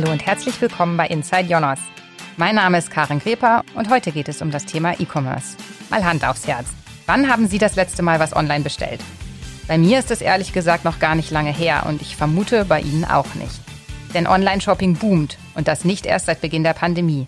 Hallo und herzlich willkommen bei Inside Jonas. Mein Name ist Karin Greper und heute geht es um das Thema E-Commerce. Mal Hand aufs Herz. Wann haben Sie das letzte Mal was online bestellt? Bei mir ist es ehrlich gesagt noch gar nicht lange her und ich vermute bei Ihnen auch nicht. Denn Online-Shopping boomt und das nicht erst seit Beginn der Pandemie.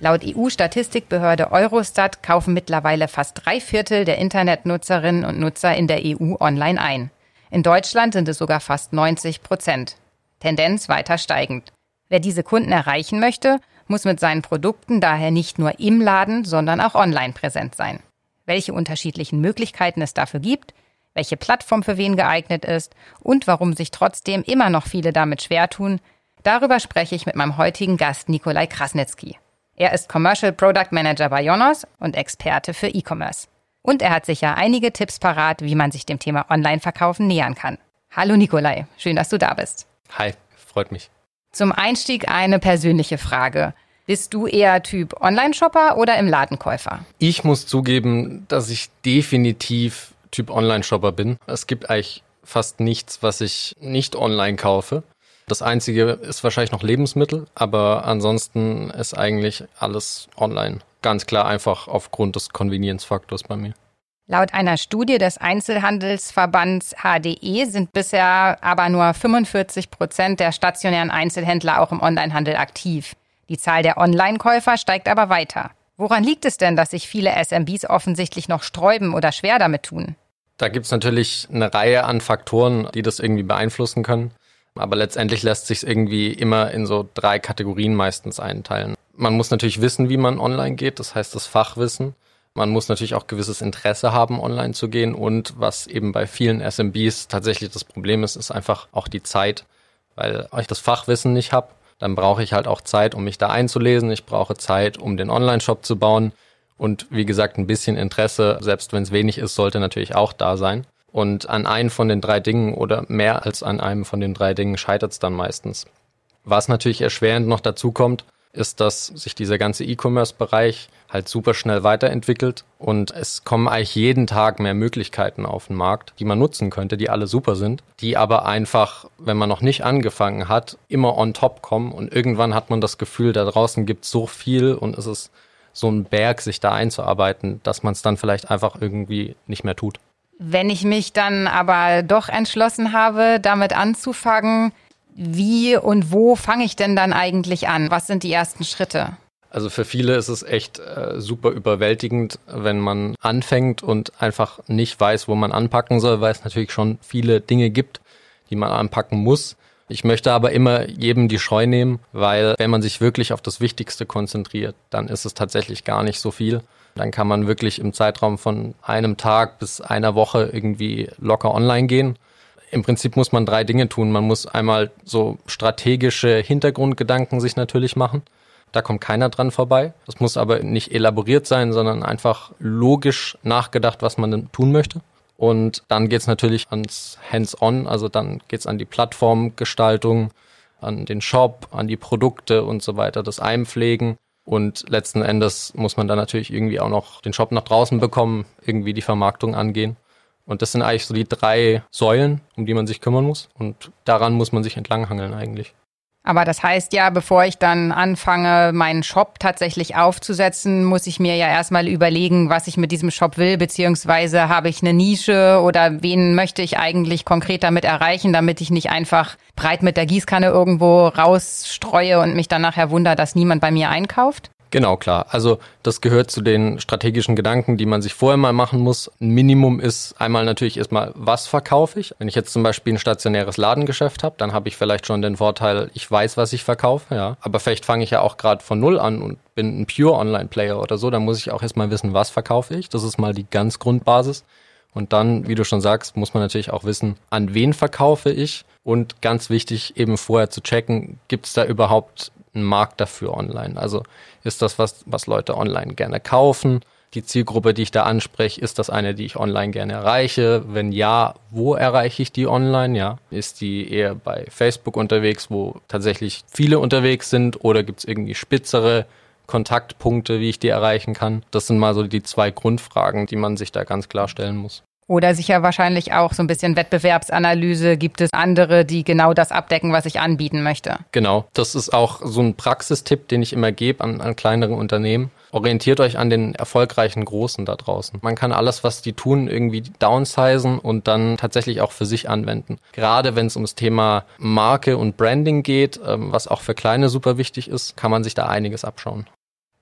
Laut EU-Statistikbehörde Eurostat kaufen mittlerweile fast drei Viertel der Internetnutzerinnen und Nutzer in der EU online ein. In Deutschland sind es sogar fast 90 Prozent. Tendenz weiter steigend. Wer diese Kunden erreichen möchte, muss mit seinen Produkten daher nicht nur im Laden, sondern auch online präsent sein. Welche unterschiedlichen Möglichkeiten es dafür gibt, welche Plattform für wen geeignet ist und warum sich trotzdem immer noch viele damit schwer tun, darüber spreche ich mit meinem heutigen Gast Nikolai Krasnitzky. Er ist Commercial Product Manager bei Jonas und Experte für E-Commerce. Und er hat sicher einige Tipps parat, wie man sich dem Thema Online-Verkaufen nähern kann. Hallo Nikolai, schön, dass du da bist. Hi, freut mich. Zum Einstieg eine persönliche Frage. Bist du eher Typ Online-Shopper oder im Ladenkäufer? Ich muss zugeben, dass ich definitiv Typ Online-Shopper bin. Es gibt eigentlich fast nichts, was ich nicht online kaufe. Das einzige ist wahrscheinlich noch Lebensmittel, aber ansonsten ist eigentlich alles online. Ganz klar einfach aufgrund des Convenience-Faktors bei mir. Laut einer Studie des Einzelhandelsverbands HDE sind bisher aber nur 45 Prozent der stationären Einzelhändler auch im Onlinehandel aktiv. Die Zahl der Online-Käufer steigt aber weiter. Woran liegt es denn, dass sich viele SMBs offensichtlich noch sträuben oder schwer damit tun? Da gibt es natürlich eine Reihe an Faktoren, die das irgendwie beeinflussen können. Aber letztendlich lässt sich irgendwie immer in so drei Kategorien meistens einteilen. Man muss natürlich wissen, wie man online geht, das heißt das Fachwissen. Man muss natürlich auch gewisses Interesse haben, online zu gehen. Und was eben bei vielen SMBs tatsächlich das Problem ist, ist einfach auch die Zeit. Weil ich das Fachwissen nicht habe, dann brauche ich halt auch Zeit, um mich da einzulesen. Ich brauche Zeit, um den Online-Shop zu bauen. Und wie gesagt, ein bisschen Interesse, selbst wenn es wenig ist, sollte natürlich auch da sein. Und an einem von den drei Dingen oder mehr als an einem von den drei Dingen scheitert es dann meistens. Was natürlich erschwerend noch dazu kommt, ist, dass sich dieser ganze E-Commerce-Bereich halt super schnell weiterentwickelt und es kommen eigentlich jeden Tag mehr Möglichkeiten auf den Markt, die man nutzen könnte, die alle super sind, die aber einfach, wenn man noch nicht angefangen hat, immer on top kommen und irgendwann hat man das Gefühl, da draußen gibt es so viel und es ist so ein Berg, sich da einzuarbeiten, dass man es dann vielleicht einfach irgendwie nicht mehr tut. Wenn ich mich dann aber doch entschlossen habe, damit anzufangen, wie und wo fange ich denn dann eigentlich an? Was sind die ersten Schritte? Also für viele ist es echt äh, super überwältigend, wenn man anfängt und einfach nicht weiß, wo man anpacken soll, weil es natürlich schon viele Dinge gibt, die man anpacken muss. Ich möchte aber immer jedem die Scheu nehmen, weil wenn man sich wirklich auf das Wichtigste konzentriert, dann ist es tatsächlich gar nicht so viel. Dann kann man wirklich im Zeitraum von einem Tag bis einer Woche irgendwie locker online gehen. Im Prinzip muss man drei Dinge tun. Man muss einmal so strategische Hintergrundgedanken sich natürlich machen. Da kommt keiner dran vorbei. Das muss aber nicht elaboriert sein, sondern einfach logisch nachgedacht, was man denn tun möchte. Und dann geht's natürlich ans Hands-on, also dann geht's an die Plattformgestaltung, an den Shop, an die Produkte und so weiter, das Einpflegen. Und letzten Endes muss man dann natürlich irgendwie auch noch den Shop nach draußen bekommen, irgendwie die Vermarktung angehen. Und das sind eigentlich so die drei Säulen, um die man sich kümmern muss. Und daran muss man sich entlanghangeln eigentlich. Aber das heißt ja, bevor ich dann anfange, meinen Shop tatsächlich aufzusetzen, muss ich mir ja erstmal überlegen, was ich mit diesem Shop will, beziehungsweise habe ich eine Nische oder wen möchte ich eigentlich konkret damit erreichen, damit ich nicht einfach breit mit der Gießkanne irgendwo rausstreue und mich dann nachher wundere, dass niemand bei mir einkauft? Genau, klar. Also das gehört zu den strategischen Gedanken, die man sich vorher mal machen muss. Ein Minimum ist einmal natürlich erstmal, was verkaufe ich? Wenn ich jetzt zum Beispiel ein stationäres Ladengeschäft habe, dann habe ich vielleicht schon den Vorteil, ich weiß, was ich verkaufe, ja. Aber vielleicht fange ich ja auch gerade von null an und bin ein pure Online-Player oder so. Dann muss ich auch erstmal wissen, was verkaufe ich. Das ist mal die ganz Grundbasis. Und dann, wie du schon sagst, muss man natürlich auch wissen, an wen verkaufe ich. Und ganz wichtig, eben vorher zu checken, gibt es da überhaupt einen Markt dafür online? Also ist das was, was Leute online gerne kaufen? Die Zielgruppe, die ich da anspreche, ist das eine, die ich online gerne erreiche? Wenn ja, wo erreiche ich die online? Ja, ist die eher bei Facebook unterwegs, wo tatsächlich viele unterwegs sind? Oder gibt es irgendwie spitzere Kontaktpunkte, wie ich die erreichen kann? Das sind mal so die zwei Grundfragen, die man sich da ganz klar stellen muss. Oder sicher wahrscheinlich auch so ein bisschen Wettbewerbsanalyse. Gibt es andere, die genau das abdecken, was ich anbieten möchte? Genau. Das ist auch so ein Praxistipp, den ich immer gebe an, an kleinere Unternehmen. Orientiert euch an den erfolgreichen Großen da draußen. Man kann alles, was die tun, irgendwie downsizen und dann tatsächlich auch für sich anwenden. Gerade wenn es ums Thema Marke und Branding geht, ähm, was auch für Kleine super wichtig ist, kann man sich da einiges abschauen.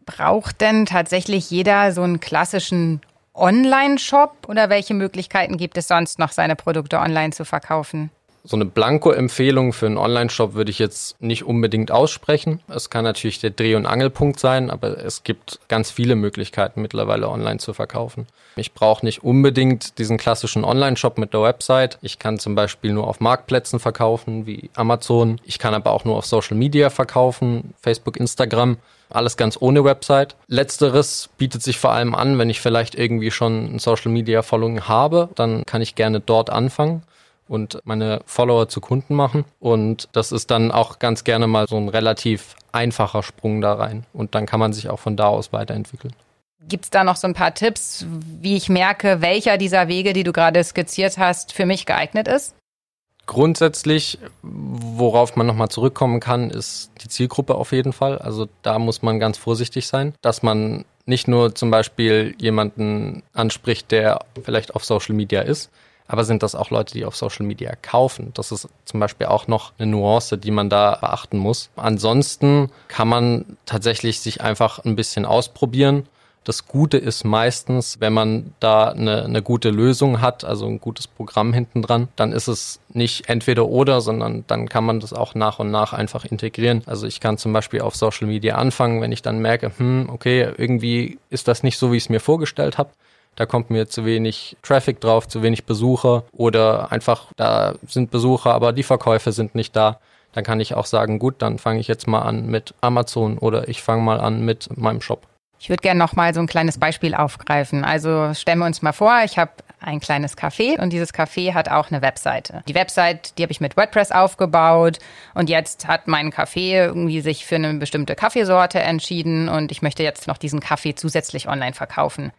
Braucht denn tatsächlich jeder so einen klassischen Online-Shop oder welche Möglichkeiten gibt es sonst noch, seine Produkte online zu verkaufen? So eine Blanko-Empfehlung für einen Online-Shop würde ich jetzt nicht unbedingt aussprechen. Es kann natürlich der Dreh- und Angelpunkt sein, aber es gibt ganz viele Möglichkeiten mittlerweile online zu verkaufen. Ich brauche nicht unbedingt diesen klassischen Online-Shop mit der Website. Ich kann zum Beispiel nur auf Marktplätzen verkaufen, wie Amazon. Ich kann aber auch nur auf Social Media verkaufen, Facebook, Instagram. Alles ganz ohne Website. Letzteres bietet sich vor allem an, wenn ich vielleicht irgendwie schon ein Social Media Following habe, dann kann ich gerne dort anfangen und meine Follower zu Kunden machen. Und das ist dann auch ganz gerne mal so ein relativ einfacher Sprung da rein. Und dann kann man sich auch von da aus weiterentwickeln. Gibt es da noch so ein paar Tipps, wie ich merke, welcher dieser Wege, die du gerade skizziert hast, für mich geeignet ist? Grundsätzlich, worauf man nochmal zurückkommen kann, ist die Zielgruppe auf jeden Fall. Also da muss man ganz vorsichtig sein, dass man nicht nur zum Beispiel jemanden anspricht, der vielleicht auf Social Media ist, aber sind das auch Leute, die auf Social Media kaufen? Das ist zum Beispiel auch noch eine Nuance, die man da beachten muss. Ansonsten kann man tatsächlich sich einfach ein bisschen ausprobieren das Gute ist meistens, wenn man da eine, eine gute Lösung hat, also ein gutes Programm hinten dran, dann ist es nicht entweder oder, sondern dann kann man das auch nach und nach einfach integrieren. Also ich kann zum Beispiel auf Social Media anfangen, wenn ich dann merke, hm, okay, irgendwie ist das nicht so, wie ich es mir vorgestellt habe. Da kommt mir zu wenig Traffic drauf, zu wenig Besucher oder einfach da sind Besucher, aber die Verkäufe sind nicht da. Dann kann ich auch sagen, gut, dann fange ich jetzt mal an mit Amazon oder ich fange mal an mit meinem Shop. Ich würde gerne noch mal so ein kleines Beispiel aufgreifen. Also stellen wir uns mal vor, ich habe ein kleines Café und dieses Café hat auch eine Webseite. Die Website, die habe ich mit WordPress aufgebaut und jetzt hat mein Café irgendwie sich für eine bestimmte Kaffeesorte entschieden und ich möchte jetzt noch diesen Kaffee zusätzlich online verkaufen.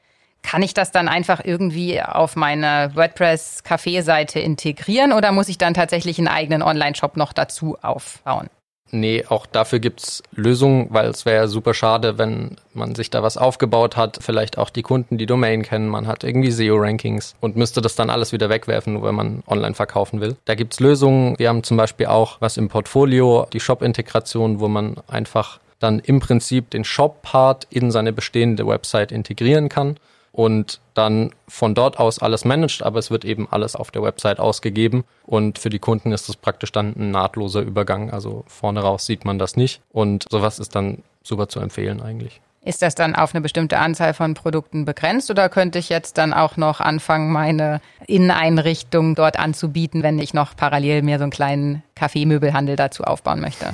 Kann ich das dann einfach irgendwie auf meine WordPress-Café-Seite integrieren oder muss ich dann tatsächlich einen eigenen Online-Shop noch dazu aufbauen? Nee, auch dafür gibt's Lösungen, weil es wäre super schade, wenn man sich da was aufgebaut hat, vielleicht auch die Kunden die Domain kennen, man hat irgendwie SEO-Rankings und müsste das dann alles wieder wegwerfen, nur wenn man online verkaufen will. Da gibt's Lösungen. Wir haben zum Beispiel auch was im Portfolio, die Shop-Integration, wo man einfach dann im Prinzip den Shop-Part in seine bestehende Website integrieren kann und dann von dort aus alles managt, aber es wird eben alles auf der Website ausgegeben und für die Kunden ist das praktisch dann ein nahtloser Übergang. Also vorne raus sieht man das nicht und sowas ist dann super zu empfehlen eigentlich. Ist das dann auf eine bestimmte Anzahl von Produkten begrenzt oder könnte ich jetzt dann auch noch anfangen, meine Inneneinrichtung dort anzubieten, wenn ich noch parallel mir so einen kleinen Kaffeemöbelhandel dazu aufbauen möchte?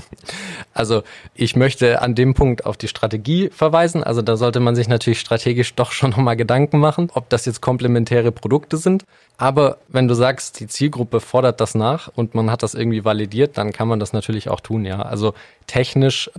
Also ich möchte an dem Punkt auf die Strategie verweisen. Also da sollte man sich natürlich strategisch doch schon nochmal Gedanken machen, ob das jetzt komplementäre Produkte sind. Aber wenn du sagst, die Zielgruppe fordert das nach und man hat das irgendwie validiert, dann kann man das natürlich auch tun, ja. Also technisch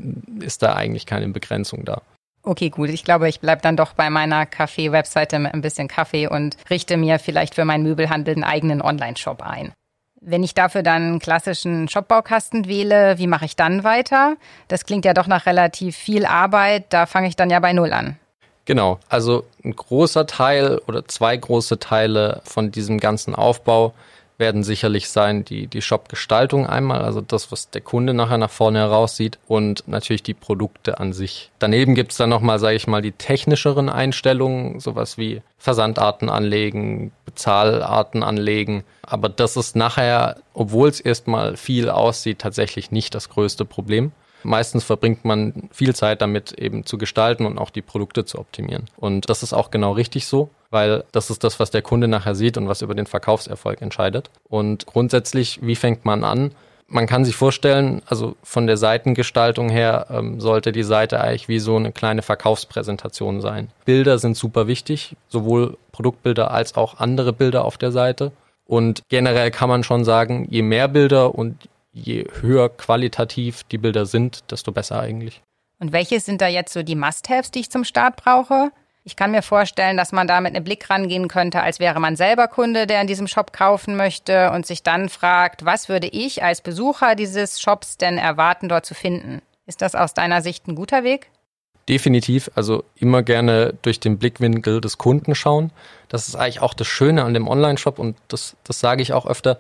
ist da eigentlich keine Begrenzung da. Okay, gut. Ich glaube, ich bleibe dann doch bei meiner Kaffee-Webseite mit ein bisschen Kaffee und richte mir vielleicht für meinen Möbelhandel einen eigenen Online-Shop ein. Wenn ich dafür dann einen klassischen Shopbaukasten wähle, wie mache ich dann weiter? Das klingt ja doch nach relativ viel Arbeit. Da fange ich dann ja bei Null an. Genau. Also ein großer Teil oder zwei große Teile von diesem ganzen Aufbau werden sicherlich sein die, die Shop-Gestaltung einmal, also das, was der Kunde nachher nach vorne heraussieht und natürlich die Produkte an sich. Daneben gibt's dann nochmal, sage ich mal, die technischeren Einstellungen, sowas wie Versandarten anlegen, Bezahlarten anlegen. Aber das ist nachher, obwohl es erstmal viel aussieht, tatsächlich nicht das größte Problem. Meistens verbringt man viel Zeit damit, eben zu gestalten und auch die Produkte zu optimieren. Und das ist auch genau richtig so, weil das ist das, was der Kunde nachher sieht und was über den Verkaufserfolg entscheidet. Und grundsätzlich, wie fängt man an? Man kann sich vorstellen, also von der Seitengestaltung her ähm, sollte die Seite eigentlich wie so eine kleine Verkaufspräsentation sein. Bilder sind super wichtig, sowohl Produktbilder als auch andere Bilder auf der Seite. Und generell kann man schon sagen, je mehr Bilder und je höher qualitativ die Bilder sind, desto besser eigentlich. Und welche sind da jetzt so die Must-Haves, die ich zum Start brauche? Ich kann mir vorstellen, dass man da mit einem Blick rangehen könnte, als wäre man selber Kunde, der in diesem Shop kaufen möchte und sich dann fragt, was würde ich als Besucher dieses Shops denn erwarten, dort zu finden? Ist das aus deiner Sicht ein guter Weg? Definitiv, also immer gerne durch den Blickwinkel des Kunden schauen. Das ist eigentlich auch das Schöne an dem Online-Shop und das, das sage ich auch öfter.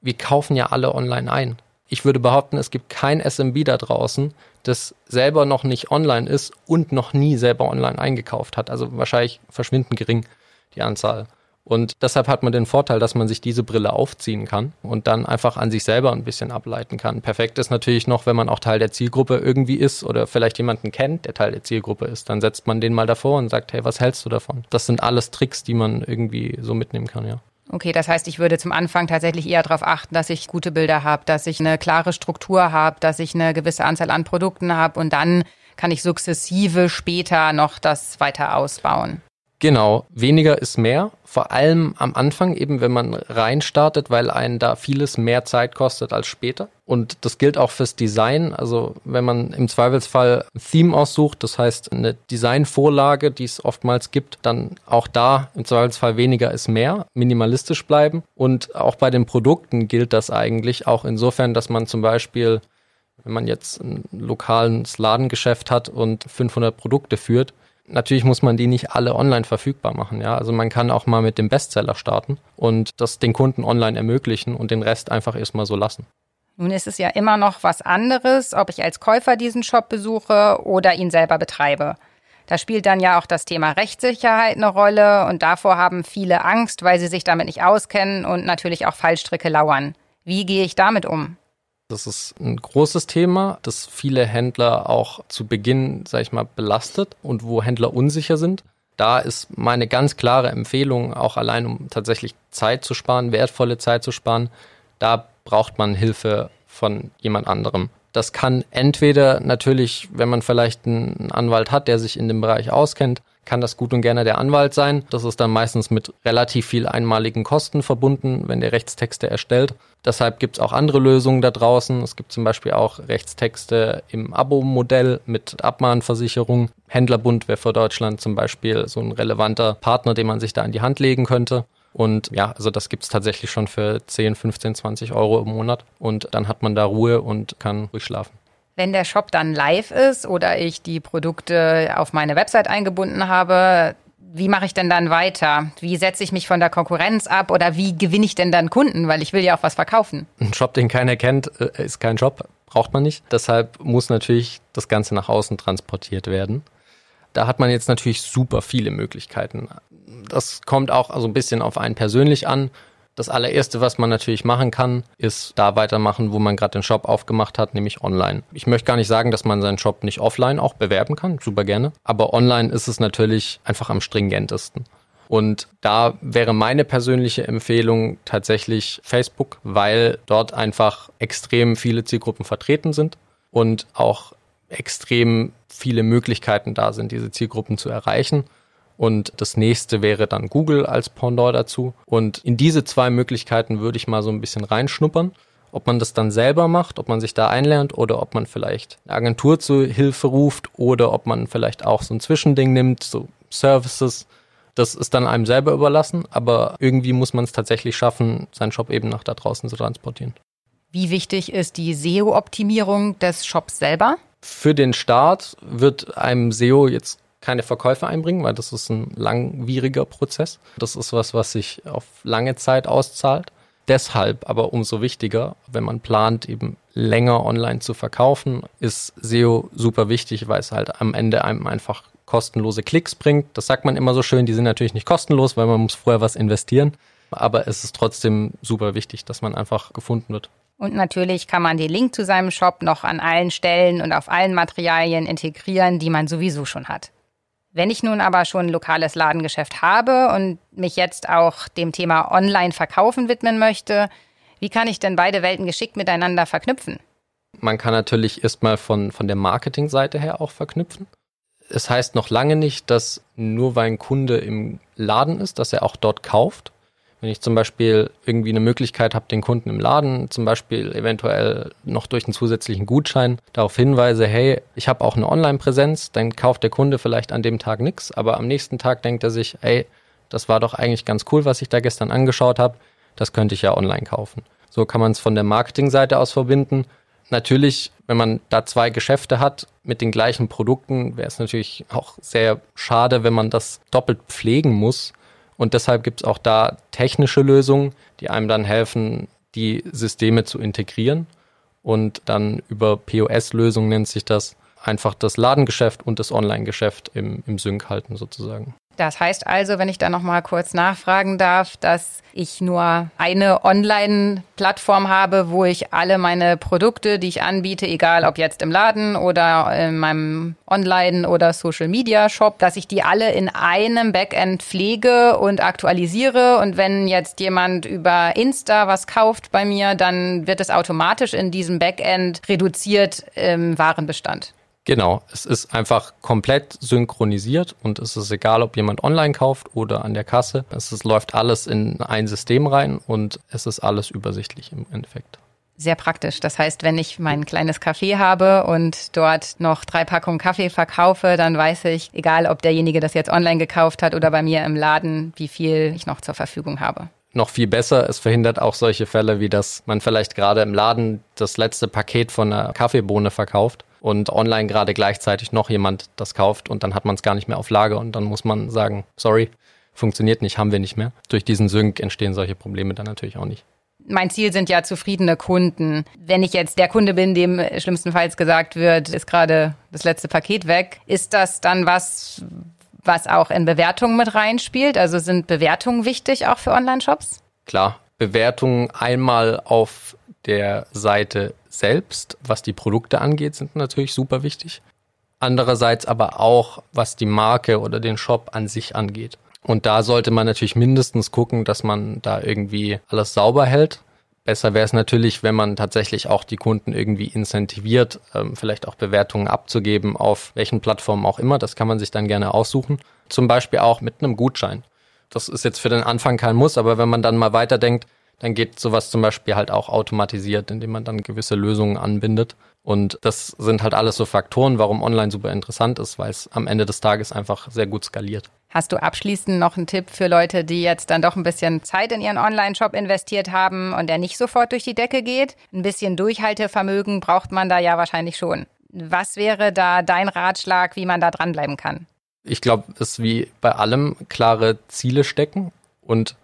Wir kaufen ja alle online ein. Ich würde behaupten, es gibt kein SMB da draußen, das selber noch nicht online ist und noch nie selber online eingekauft hat. Also wahrscheinlich verschwindend gering die Anzahl. Und deshalb hat man den Vorteil, dass man sich diese Brille aufziehen kann und dann einfach an sich selber ein bisschen ableiten kann. Perfekt ist natürlich noch, wenn man auch Teil der Zielgruppe irgendwie ist oder vielleicht jemanden kennt, der Teil der Zielgruppe ist. Dann setzt man den mal davor und sagt, hey, was hältst du davon? Das sind alles Tricks, die man irgendwie so mitnehmen kann, ja. Okay, das heißt, ich würde zum Anfang tatsächlich eher darauf achten, dass ich gute Bilder habe, dass ich eine klare Struktur habe, dass ich eine gewisse Anzahl an Produkten habe und dann kann ich sukzessive später noch das weiter ausbauen. Genau, weniger ist mehr, vor allem am Anfang eben, wenn man reinstartet, weil einen da vieles mehr Zeit kostet als später. Und das gilt auch fürs Design. Also wenn man im Zweifelsfall ein Theme aussucht, das heißt eine Designvorlage, die es oftmals gibt, dann auch da im Zweifelsfall weniger ist mehr, minimalistisch bleiben. Und auch bei den Produkten gilt das eigentlich auch insofern, dass man zum Beispiel wenn man jetzt ein lokales Ladengeschäft hat und 500 Produkte führt, Natürlich muss man die nicht alle online verfügbar machen. Ja, also man kann auch mal mit dem Bestseller starten und das den Kunden online ermöglichen und den Rest einfach erstmal so lassen. Nun ist es ja immer noch was anderes, ob ich als Käufer diesen Shop besuche oder ihn selber betreibe. Da spielt dann ja auch das Thema Rechtssicherheit eine Rolle und davor haben viele Angst, weil sie sich damit nicht auskennen und natürlich auch Fallstricke lauern. Wie gehe ich damit um? Das ist ein großes Thema, das viele Händler auch zu Beginn, sag ich mal, belastet und wo Händler unsicher sind. Da ist meine ganz klare Empfehlung, auch allein um tatsächlich Zeit zu sparen, wertvolle Zeit zu sparen, da braucht man Hilfe von jemand anderem. Das kann entweder natürlich, wenn man vielleicht einen Anwalt hat, der sich in dem Bereich auskennt, kann das gut und gerne der Anwalt sein. Das ist dann meistens mit relativ viel einmaligen Kosten verbunden, wenn der Rechtstexte erstellt. Deshalb gibt es auch andere Lösungen da draußen. Es gibt zum Beispiel auch Rechtstexte im Abo-Modell mit Abmahnversicherung. Händlerbund wäre für Deutschland zum Beispiel so ein relevanter Partner, den man sich da in die Hand legen könnte. Und ja, also das gibt es tatsächlich schon für 10, 15, 20 Euro im Monat. Und dann hat man da Ruhe und kann ruhig schlafen. Wenn der Shop dann live ist oder ich die Produkte auf meine Website eingebunden habe, wie mache ich denn dann weiter? Wie setze ich mich von der Konkurrenz ab oder wie gewinne ich denn dann Kunden? Weil ich will ja auch was verkaufen. Ein Shop, den keiner kennt, äh, ist kein Shop, braucht man nicht. Deshalb muss natürlich das Ganze nach außen transportiert werden. Da hat man jetzt natürlich super viele Möglichkeiten. Das kommt auch so ein bisschen auf einen persönlich an. Das allererste, was man natürlich machen kann, ist da weitermachen, wo man gerade den Shop aufgemacht hat, nämlich online. Ich möchte gar nicht sagen, dass man seinen Shop nicht offline auch bewerben kann, super gerne. Aber online ist es natürlich einfach am stringentesten. Und da wäre meine persönliche Empfehlung tatsächlich Facebook, weil dort einfach extrem viele Zielgruppen vertreten sind und auch extrem viele Möglichkeiten da sind, diese Zielgruppen zu erreichen. Und das nächste wäre dann Google als Pendant dazu. Und in diese zwei Möglichkeiten würde ich mal so ein bisschen reinschnuppern. Ob man das dann selber macht, ob man sich da einlernt oder ob man vielleicht eine Agentur zu Hilfe ruft oder ob man vielleicht auch so ein Zwischending nimmt, so Services. Das ist dann einem selber überlassen, aber irgendwie muss man es tatsächlich schaffen, seinen Shop eben nach da draußen zu transportieren. Wie wichtig ist die SEO-Optimierung des Shops selber? Für den Start wird einem SEO jetzt keine Verkäufe einbringen, weil das ist ein langwieriger Prozess. Das ist was, was sich auf lange Zeit auszahlt. Deshalb aber umso wichtiger, wenn man plant, eben länger online zu verkaufen, ist SEO super wichtig, weil es halt am Ende einem einfach kostenlose Klicks bringt. Das sagt man immer so schön, die sind natürlich nicht kostenlos, weil man muss vorher was investieren. Aber es ist trotzdem super wichtig, dass man einfach gefunden wird. Und natürlich kann man den Link zu seinem Shop noch an allen Stellen und auf allen Materialien integrieren, die man sowieso schon hat. Wenn ich nun aber schon ein lokales Ladengeschäft habe und mich jetzt auch dem Thema Online-Verkaufen widmen möchte, wie kann ich denn beide Welten geschickt miteinander verknüpfen? Man kann natürlich erstmal von, von der Marketingseite her auch verknüpfen. Es heißt noch lange nicht, dass nur weil ein Kunde im Laden ist, dass er auch dort kauft. Wenn ich zum Beispiel irgendwie eine Möglichkeit habe, den Kunden im Laden zum Beispiel eventuell noch durch einen zusätzlichen Gutschein darauf hinweise, hey, ich habe auch eine Online-Präsenz, dann kauft der Kunde vielleicht an dem Tag nichts, aber am nächsten Tag denkt er sich, hey, das war doch eigentlich ganz cool, was ich da gestern angeschaut habe, das könnte ich ja online kaufen. So kann man es von der Marketingseite aus verbinden. Natürlich, wenn man da zwei Geschäfte hat mit den gleichen Produkten, wäre es natürlich auch sehr schade, wenn man das doppelt pflegen muss und deshalb gibt es auch da technische Lösungen, die einem dann helfen, die Systeme zu integrieren und dann über POS-Lösungen nennt sich das, einfach das Ladengeschäft und das Online-Geschäft im, im Sync halten sozusagen. Das heißt also, wenn ich da noch mal kurz nachfragen darf, dass ich nur eine Online-Plattform habe, wo ich alle meine Produkte, die ich anbiete, egal ob jetzt im Laden oder in meinem Online- oder Social-Media-Shop, dass ich die alle in einem Backend pflege und aktualisiere. Und wenn jetzt jemand über Insta was kauft bei mir, dann wird es automatisch in diesem Backend reduziert im Warenbestand. Genau, es ist einfach komplett synchronisiert und es ist egal, ob jemand online kauft oder an der Kasse. Es ist, läuft alles in ein System rein und es ist alles übersichtlich im Endeffekt. Sehr praktisch. Das heißt, wenn ich mein kleines Café habe und dort noch drei Packungen Kaffee verkaufe, dann weiß ich, egal ob derjenige das jetzt online gekauft hat oder bei mir im Laden, wie viel ich noch zur Verfügung habe noch viel besser. Es verhindert auch solche Fälle, wie dass man vielleicht gerade im Laden das letzte Paket von einer Kaffeebohne verkauft und online gerade gleichzeitig noch jemand das kauft und dann hat man es gar nicht mehr auf Lager und dann muss man sagen, sorry, funktioniert nicht, haben wir nicht mehr. Durch diesen Sync entstehen solche Probleme dann natürlich auch nicht. Mein Ziel sind ja zufriedene Kunden. Wenn ich jetzt der Kunde bin, dem schlimmstenfalls gesagt wird, ist gerade das letzte Paket weg, ist das dann was, was auch in Bewertungen mit reinspielt? Also sind Bewertungen wichtig auch für Online-Shops? Klar, Bewertungen einmal auf der Seite selbst, was die Produkte angeht, sind natürlich super wichtig. Andererseits aber auch, was die Marke oder den Shop an sich angeht. Und da sollte man natürlich mindestens gucken, dass man da irgendwie alles sauber hält. Besser wäre es natürlich, wenn man tatsächlich auch die Kunden irgendwie incentiviert, ähm, vielleicht auch Bewertungen abzugeben, auf welchen Plattformen auch immer. Das kann man sich dann gerne aussuchen. Zum Beispiel auch mit einem Gutschein. Das ist jetzt für den Anfang kein Muss, aber wenn man dann mal weiterdenkt, dann geht sowas zum Beispiel halt auch automatisiert, indem man dann gewisse Lösungen anbindet. Und das sind halt alles so Faktoren, warum online super interessant ist, weil es am Ende des Tages einfach sehr gut skaliert. Hast du abschließend noch einen Tipp für Leute, die jetzt dann doch ein bisschen Zeit in ihren Online-Shop investiert haben und der nicht sofort durch die Decke geht? Ein bisschen Durchhaltevermögen braucht man da ja wahrscheinlich schon. Was wäre da dein Ratschlag, wie man da dranbleiben kann? Ich glaube, es ist wie bei allem klare Ziele stecken und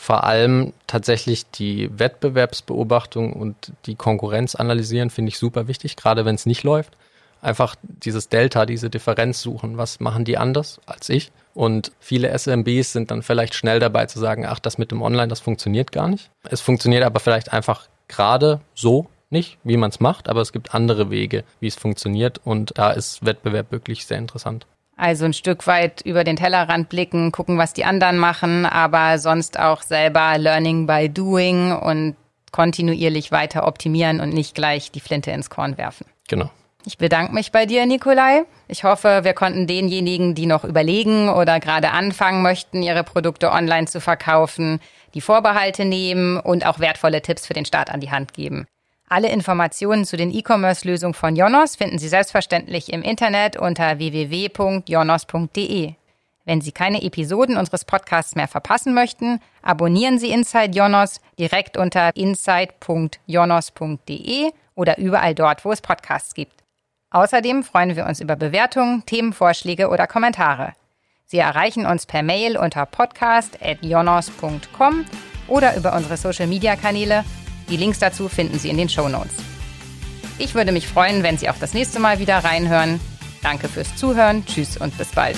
vor allem tatsächlich die Wettbewerbsbeobachtung und die Konkurrenz analysieren, finde ich super wichtig, gerade wenn es nicht läuft. Einfach dieses Delta, diese Differenz suchen. Was machen die anders als ich? Und viele SMBs sind dann vielleicht schnell dabei zu sagen, ach, das mit dem Online, das funktioniert gar nicht. Es funktioniert aber vielleicht einfach gerade so nicht, wie man es macht, aber es gibt andere Wege, wie es funktioniert. Und da ist Wettbewerb wirklich sehr interessant. Also ein Stück weit über den Tellerrand blicken, gucken, was die anderen machen, aber sonst auch selber Learning by Doing und kontinuierlich weiter optimieren und nicht gleich die Flinte ins Korn werfen. Genau. Ich bedanke mich bei dir, Nikolai. Ich hoffe, wir konnten denjenigen, die noch überlegen oder gerade anfangen möchten, ihre Produkte online zu verkaufen, die Vorbehalte nehmen und auch wertvolle Tipps für den Start an die Hand geben. Alle Informationen zu den E-Commerce-Lösungen von Jonos finden Sie selbstverständlich im Internet unter www.jonos.de. Wenn Sie keine Episoden unseres Podcasts mehr verpassen möchten, abonnieren Sie Inside Jonos direkt unter inside.jonos.de oder überall dort, wo es Podcasts gibt. Außerdem freuen wir uns über Bewertungen, Themenvorschläge oder Kommentare. Sie erreichen uns per Mail unter podcast.jonos.com oder über unsere Social-Media-Kanäle die Links dazu finden Sie in den Show Notes. Ich würde mich freuen, wenn Sie auch das nächste Mal wieder reinhören. Danke fürs Zuhören, tschüss und bis bald.